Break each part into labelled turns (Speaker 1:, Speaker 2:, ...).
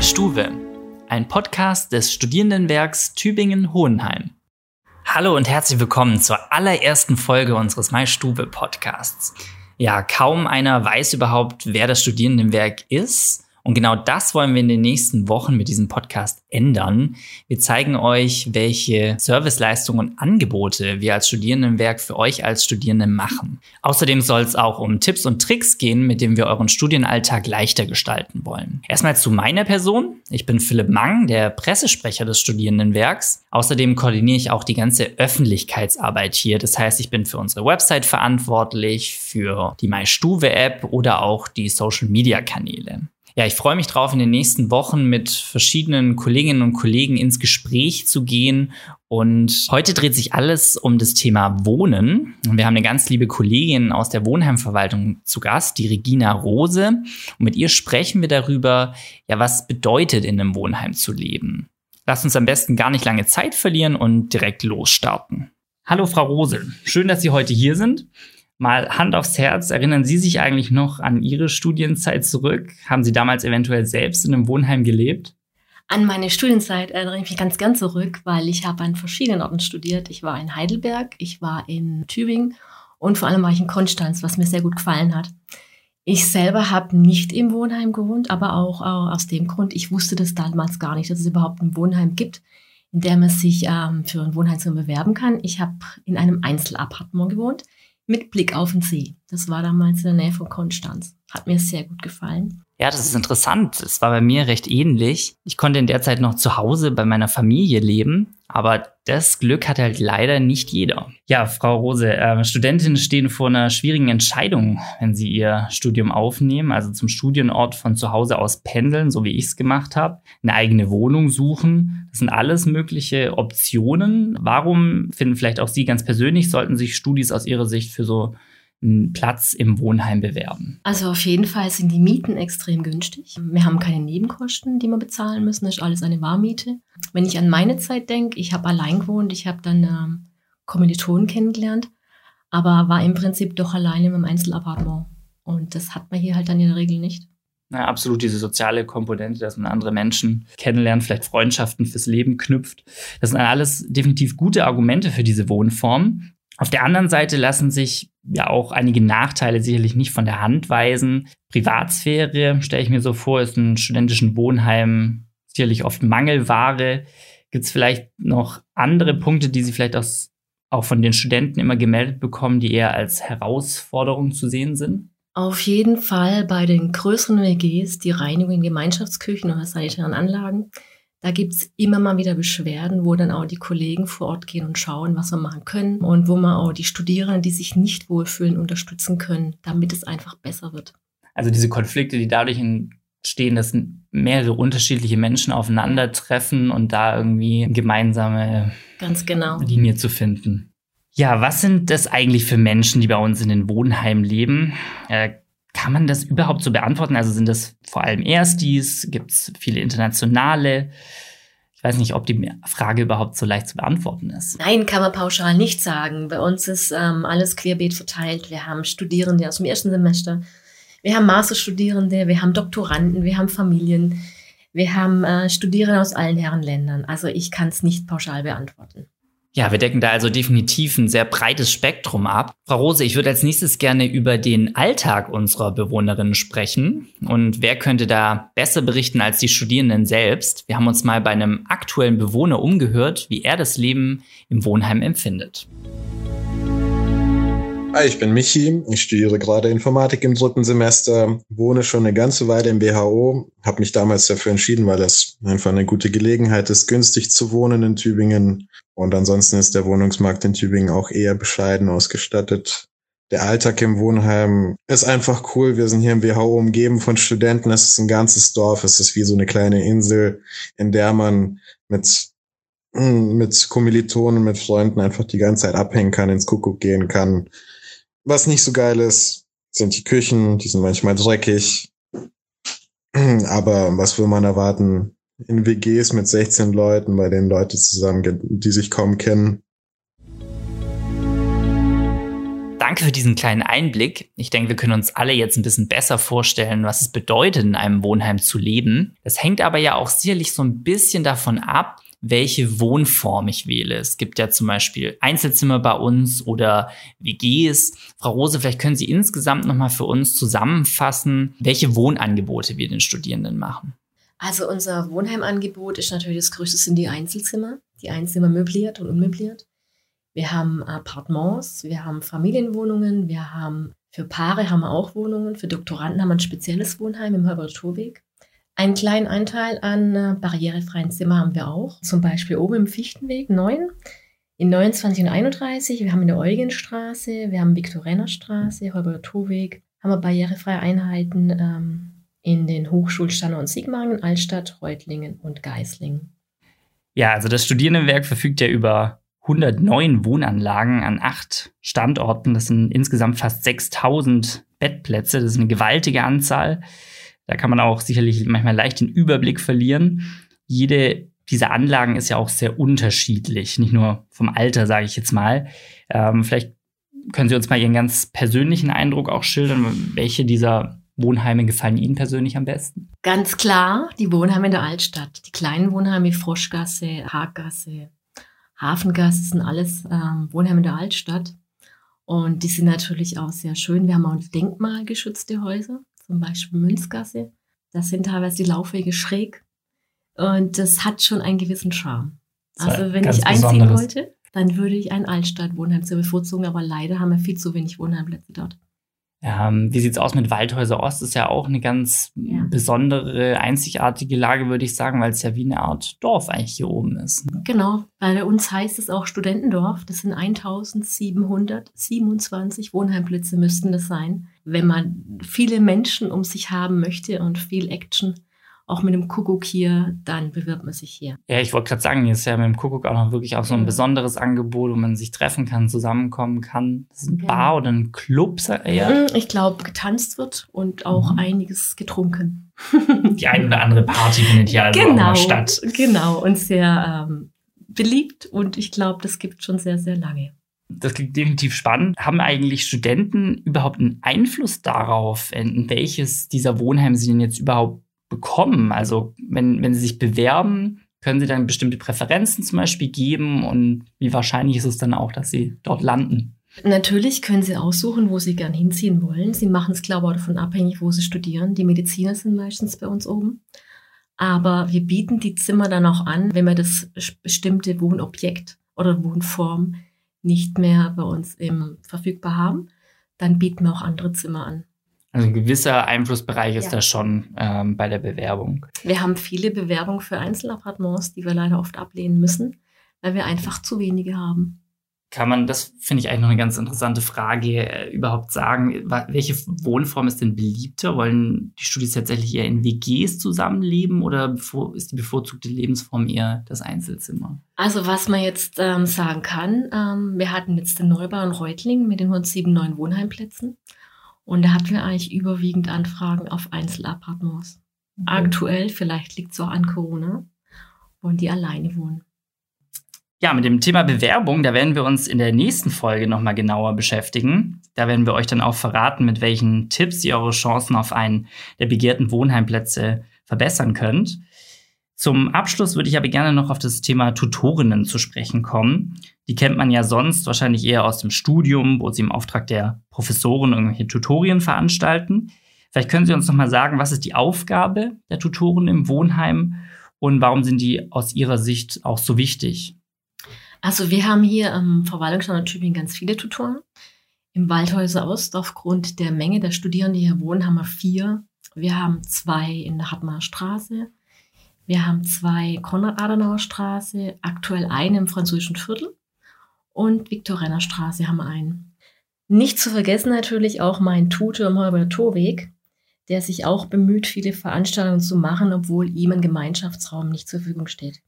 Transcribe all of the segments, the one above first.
Speaker 1: MyStuwe, ein Podcast des Studierendenwerks Tübingen-Hohenheim. Hallo und herzlich willkommen zur allerersten Folge unseres MyStuwe Podcasts. Ja, kaum einer weiß überhaupt, wer das Studierendenwerk ist und genau das wollen wir in den nächsten Wochen mit diesem Podcast ändern. Wir zeigen euch, welche Serviceleistungen und Angebote wir als Studierendenwerk für euch als Studierende machen. Außerdem soll es auch um Tipps und Tricks gehen, mit denen wir euren Studienalltag leichter gestalten wollen. Erstmal zu meiner Person. Ich bin Philipp Mang, der Pressesprecher des Studierendenwerks. Außerdem koordiniere ich auch die ganze Öffentlichkeitsarbeit hier. Das heißt, ich bin für unsere Website verantwortlich, für die MyStuve-App oder auch die Social-Media-Kanäle. Ja, ich freue mich drauf, in den nächsten Wochen mit verschiedenen Kolleginnen und Kollegen ins Gespräch zu gehen. Und heute dreht sich alles um das Thema Wohnen. Und wir haben eine ganz liebe Kollegin aus der Wohnheimverwaltung zu Gast, die Regina Rose. Und mit ihr sprechen wir darüber, ja, was bedeutet in einem Wohnheim zu leben. Lasst uns am besten gar nicht lange Zeit verlieren und direkt losstarten. Hallo, Frau Rose. Schön, dass Sie heute hier sind. Mal Hand aufs Herz, erinnern Sie sich eigentlich noch an Ihre Studienzeit zurück? Haben Sie damals eventuell selbst in einem Wohnheim gelebt?
Speaker 2: An meine Studienzeit erinnere ich mich ganz gern zurück, weil ich habe an verschiedenen Orten studiert. Ich war in Heidelberg, ich war in Tübingen und vor allem war ich in Konstanz, was mir sehr gut gefallen hat. Ich selber habe nicht im Wohnheim gewohnt, aber auch, auch, aus dem Grund, ich wusste das damals gar nicht, dass es überhaupt ein Wohnheim gibt, in dem man sich ähm, für ein Wohnheim bewerben kann. Ich habe in einem Einzelappartement gewohnt mit Blick auf den See. Das war damals in der Nähe von Konstanz. Hat mir sehr gut gefallen.
Speaker 1: Ja, das ist interessant. Es war bei mir recht ähnlich. Ich konnte in der Zeit noch zu Hause bei meiner Familie leben, aber das Glück hat halt leider nicht jeder. Ja, Frau Rose, äh, Studentinnen stehen vor einer schwierigen Entscheidung, wenn sie ihr Studium aufnehmen, also zum Studienort von zu Hause aus pendeln, so wie ich es gemacht habe, eine eigene Wohnung suchen. Das sind alles mögliche Optionen. Warum finden vielleicht auch Sie ganz persönlich, sollten sich Studis aus Ihrer Sicht für so einen Platz im Wohnheim bewerben?
Speaker 2: Also auf jeden Fall sind die Mieten extrem günstig. Wir haben keine Nebenkosten, die wir bezahlen müssen. Das ist alles eine Warmiete. Wenn ich an meine Zeit denke, ich habe allein gewohnt, ich habe dann ähm, Kommilitonen kennengelernt, aber war im Prinzip doch alleine im Einzelappartement. Und das hat man hier halt dann in der Regel nicht.
Speaker 1: Ja, absolut diese soziale Komponente, dass man andere Menschen kennenlernt, vielleicht Freundschaften fürs Leben knüpft. Das sind alles definitiv gute Argumente für diese Wohnform. Auf der anderen Seite lassen sich ja auch einige Nachteile sicherlich nicht von der Hand weisen. Privatsphäre, stelle ich mir so vor, ist in studentischen Wohnheimen sicherlich oft Mangelware. Gibt es vielleicht noch andere Punkte, die Sie vielleicht aus, auch von den Studenten immer gemeldet bekommen, die eher als Herausforderung zu sehen sind?
Speaker 2: Auf jeden Fall bei den größeren WGs die Reinigung in Gemeinschaftsküchen oder sanitären Anlagen da gibt's immer mal wieder Beschwerden, wo dann auch die Kollegen vor Ort gehen und schauen, was wir machen können und wo man auch die Studierenden, die sich nicht wohlfühlen, unterstützen können, damit es einfach besser wird.
Speaker 1: Also diese Konflikte, die dadurch entstehen, dass mehrere unterschiedliche Menschen aufeinandertreffen und da irgendwie eine gemeinsame
Speaker 2: Ganz genau.
Speaker 1: Linie zu finden. Ja, was sind das eigentlich für Menschen, die bei uns in den Wohnheimen leben? Äh, kann man das überhaupt so beantworten? Also sind das vor allem Erstis? Gibt es viele internationale? Ich weiß nicht, ob die Frage überhaupt so leicht zu beantworten ist.
Speaker 2: Nein, kann man pauschal nicht sagen. Bei uns ist ähm, alles querbeet verteilt. Wir haben Studierende aus dem ersten Semester, wir haben Masterstudierende, wir haben Doktoranden, wir haben Familien, wir haben äh, Studierende aus allen Herrenländern. Also ich kann es nicht pauschal beantworten.
Speaker 1: Ja, wir decken da also definitiv ein sehr breites Spektrum ab. Frau Rose, ich würde als nächstes gerne über den Alltag unserer Bewohnerinnen sprechen. Und wer könnte da besser berichten als die Studierenden selbst? Wir haben uns mal bei einem aktuellen Bewohner umgehört, wie er das Leben im Wohnheim empfindet.
Speaker 3: Hi, ich bin Michi. Ich studiere gerade Informatik im dritten Semester, wohne schon eine ganze Weile im WHO, habe mich damals dafür entschieden, weil das einfach eine gute Gelegenheit ist, günstig zu wohnen in Tübingen. Und ansonsten ist der Wohnungsmarkt in Tübingen auch eher bescheiden ausgestattet. Der Alltag im Wohnheim ist einfach cool. Wir sind hier im WHO umgeben von Studenten. Es ist ein ganzes Dorf. Es ist wie so eine kleine Insel, in der man mit mit Kommilitonen, mit Freunden einfach die ganze Zeit abhängen kann, ins Kuckuck gehen kann, was nicht so geil ist, sind die Küchen, die sind manchmal dreckig. Aber was will man erwarten? In WGs mit 16 Leuten, bei denen Leute zusammen, die sich kaum kennen.
Speaker 1: danke für diesen kleinen Einblick. Ich denke, wir können uns alle jetzt ein bisschen besser vorstellen, was es bedeutet, in einem Wohnheim zu leben. Das hängt aber ja auch sicherlich so ein bisschen davon ab, welche Wohnform ich wähle. Es gibt ja zum Beispiel Einzelzimmer bei uns oder WGs. Frau Rose, vielleicht können Sie insgesamt nochmal für uns zusammenfassen, welche Wohnangebote wir den Studierenden machen.
Speaker 2: Also unser Wohnheimangebot ist natürlich das größte sind die Einzelzimmer. Die Einzelzimmer möbliert und unmöbliert. Wir haben Appartements, wir haben Familienwohnungen, wir haben für Paare haben wir auch Wohnungen, für Doktoranden haben wir ein spezielles Wohnheim im Herbert-Torweg. Einen kleinen Anteil an äh, barrierefreien Zimmern haben wir auch. Zum Beispiel oben im Fichtenweg 9, in 29 und 31. Wir haben in der Eugenstraße, wir haben Viktorener Straße, Holberger-Torweg, haben wir barrierefreie Einheiten ähm, in den Hochschulstandorten Sigmaringen, Altstadt, Reutlingen und Geislingen.
Speaker 1: Ja, also das Studierendenwerk verfügt ja über 109 Wohnanlagen an acht Standorten. Das sind insgesamt fast 6000 Bettplätze. Das ist eine gewaltige Anzahl. Da kann man auch sicherlich manchmal leicht den Überblick verlieren. Jede dieser Anlagen ist ja auch sehr unterschiedlich, nicht nur vom Alter, sage ich jetzt mal. Ähm, vielleicht können Sie uns mal Ihren ganz persönlichen Eindruck auch schildern. Welche dieser Wohnheime gefallen Ihnen persönlich am besten?
Speaker 2: Ganz klar, die Wohnheime in der Altstadt. Die kleinen Wohnheime, Froschgasse, Haaggasse, Hafengasse sind alles ähm, Wohnheime in der Altstadt. Und die sind natürlich auch sehr schön. Wir haben auch denkmalgeschützte Häuser zum Beispiel Münzgasse. Das sind teilweise die Laufwege schräg. Und das hat schon einen gewissen Charme. Also wenn ich einziehen wollte, dann würde ich ein Altstadtwohnheim zu bevorzugen, aber leider haben wir viel zu wenig Wohnheimplätze dort.
Speaker 1: Ähm, wie sieht's aus mit Waldhäuser Ost? Ist ja auch eine ganz ja. besondere, einzigartige Lage, würde ich sagen, weil es ja wie eine Art Dorf eigentlich hier oben ist.
Speaker 2: Ne? Genau, weil bei uns heißt es auch Studentendorf. Das sind 1727 Wohnheimplätze müssten das sein. Wenn man viele Menschen um sich haben möchte und viel Action, auch mit dem Kuckuck hier, dann bewirbt man sich hier.
Speaker 1: Ja, ich wollte gerade sagen, hier ist ja mit dem Kuckuck auch noch wirklich auch so ein besonderes Angebot, wo man sich treffen kann, zusammenkommen kann. Das ist ein ja. Bar oder ein Club,
Speaker 2: eher? Ich glaube, getanzt wird und auch mhm. einiges getrunken.
Speaker 1: Die eine oder andere Party findet hier also
Speaker 2: genau,
Speaker 1: auch statt.
Speaker 2: Genau, und sehr ähm, beliebt und ich glaube, das gibt schon sehr, sehr lange.
Speaker 1: Das klingt definitiv spannend. Haben eigentlich Studenten überhaupt einen Einfluss darauf, in welches dieser Wohnheime sie denn jetzt überhaupt bekommen? Also wenn, wenn sie sich bewerben, können sie dann bestimmte Präferenzen zum Beispiel geben und wie wahrscheinlich ist es dann auch, dass sie dort landen?
Speaker 2: Natürlich können sie aussuchen, wo sie gern hinziehen wollen. Sie machen es, glaube ich, davon abhängig, wo sie studieren. Die Mediziner sind meistens bei uns oben. Aber wir bieten die Zimmer dann auch an, wenn wir das bestimmte Wohnobjekt oder Wohnform nicht mehr bei uns im verfügbar haben, dann bieten wir auch andere Zimmer an.
Speaker 1: Also ein gewisser Einflussbereich ist ja. da schon ähm, bei der Bewerbung.
Speaker 2: Wir haben viele Bewerbungen für Einzelappartements, die wir leider oft ablehnen müssen, weil wir einfach zu wenige haben.
Speaker 1: Kann man, das finde ich eigentlich noch eine ganz interessante Frage, äh, überhaupt sagen, welche Wohnform ist denn beliebter? Wollen die Studis tatsächlich eher in WGs zusammenleben oder ist die bevorzugte Lebensform eher das Einzelzimmer?
Speaker 2: Also was man jetzt ähm, sagen kann, ähm, wir hatten jetzt den Neubau in Reutlingen mit den 107 neuen Wohnheimplätzen. Und da hatten wir eigentlich überwiegend Anfragen auf Einzelappartements. Okay. Aktuell, vielleicht liegt es auch an Corona, wollen die alleine wohnen.
Speaker 1: Ja, mit dem Thema Bewerbung, da werden wir uns in der nächsten Folge nochmal genauer beschäftigen. Da werden wir euch dann auch verraten, mit welchen Tipps ihr eure Chancen auf einen der begehrten Wohnheimplätze verbessern könnt. Zum Abschluss würde ich aber gerne noch auf das Thema Tutorinnen zu sprechen kommen. Die kennt man ja sonst wahrscheinlich eher aus dem Studium, wo sie im Auftrag der Professoren irgendwelche Tutorien veranstalten. Vielleicht können Sie uns noch mal sagen, was ist die Aufgabe der Tutoren im Wohnheim und warum sind die aus Ihrer Sicht auch so wichtig?
Speaker 2: Also wir haben hier am Verwaltungsstandort Tübingen ganz viele Tutoren. Im Waldhäuser Ost, aufgrund der Menge der Studierenden, die hier wohnen, haben wir vier. Wir haben zwei in der Hartmar Straße, wir haben zwei Konrad-Adenauer-Straße, aktuell einen im französischen Viertel und Viktorener Straße haben wir einen. Nicht zu vergessen natürlich auch mein Tutor im Holber Torweg, der sich auch bemüht, viele Veranstaltungen zu machen, obwohl ihm ein Gemeinschaftsraum nicht zur Verfügung steht.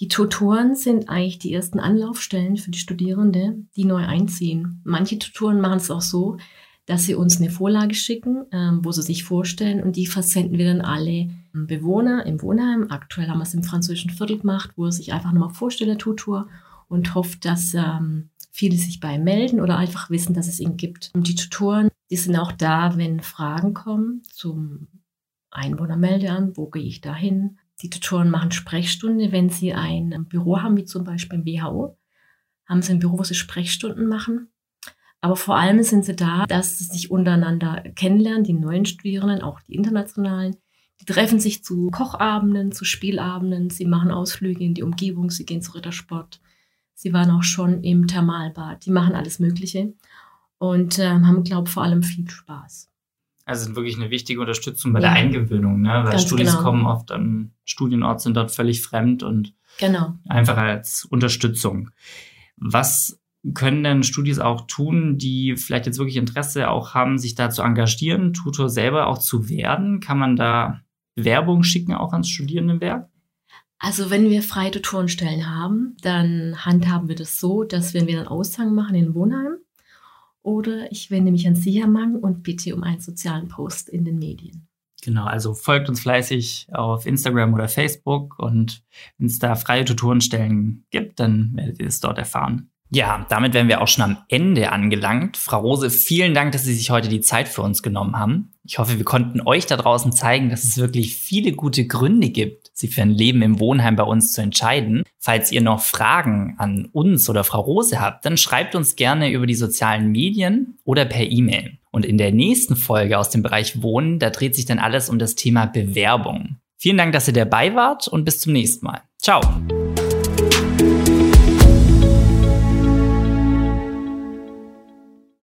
Speaker 2: Die Tutoren sind eigentlich die ersten Anlaufstellen für die Studierenden, die neu einziehen. Manche Tutoren machen es auch so, dass sie uns eine Vorlage schicken, ähm, wo sie sich vorstellen und die versenden wir dann alle Bewohner im Wohnheim. Aktuell haben wir es im französischen Viertel gemacht, wo er sich einfach nochmal vorstellt, der Tutor, und hofft, dass ähm, viele sich bei melden oder einfach wissen, dass es ihn gibt. Und die Tutoren, die sind auch da, wenn Fragen kommen zum Einwohnermeldeamt, wo gehe ich da hin? Die Tutoren machen Sprechstunde, wenn sie ein Büro haben, wie zum Beispiel im WHO, haben sie ein Büro, wo sie Sprechstunden machen. Aber vor allem sind sie da, dass sie sich untereinander kennenlernen, die neuen Studierenden, auch die internationalen. Die treffen sich zu Kochabenden, zu Spielabenden, sie machen Ausflüge in die Umgebung, sie gehen zu Rittersport. Sie waren auch schon im Thermalbad, die machen alles Mögliche und äh, haben, glaube ich, vor allem viel Spaß.
Speaker 1: Also sind wirklich eine wichtige Unterstützung bei ja. der Eingewöhnung, ne? weil Studis genau. kommen oft an Studienort, sind dort völlig fremd und
Speaker 2: genau.
Speaker 1: einfach als Unterstützung. Was können denn Studis auch tun, die vielleicht jetzt wirklich Interesse auch haben, sich da zu engagieren, Tutor selber auch zu werden? Kann man da Werbung schicken auch ans Studierendenwerk?
Speaker 2: Also wenn wir freie Tutorenstellen haben, dann handhaben wir das so, dass wir einen Aushang machen in Wohnheim oder ich wende mich an Sichermann und bitte um einen sozialen Post in den Medien.
Speaker 1: Genau, also folgt uns fleißig auf Instagram oder Facebook und wenn es da freie Tutorenstellen gibt, dann werdet ihr es dort erfahren. Ja, damit wären wir auch schon am Ende angelangt. Frau Rose, vielen Dank, dass Sie sich heute die Zeit für uns genommen haben. Ich hoffe, wir konnten euch da draußen zeigen, dass es wirklich viele gute Gründe gibt, sich für ein Leben im Wohnheim bei uns zu entscheiden. Falls ihr noch Fragen an uns oder Frau Rose habt, dann schreibt uns gerne über die sozialen Medien oder per E-Mail. Und in der nächsten Folge aus dem Bereich Wohnen, da dreht sich dann alles um das Thema Bewerbung. Vielen Dank, dass ihr dabei wart und bis zum nächsten Mal. Ciao.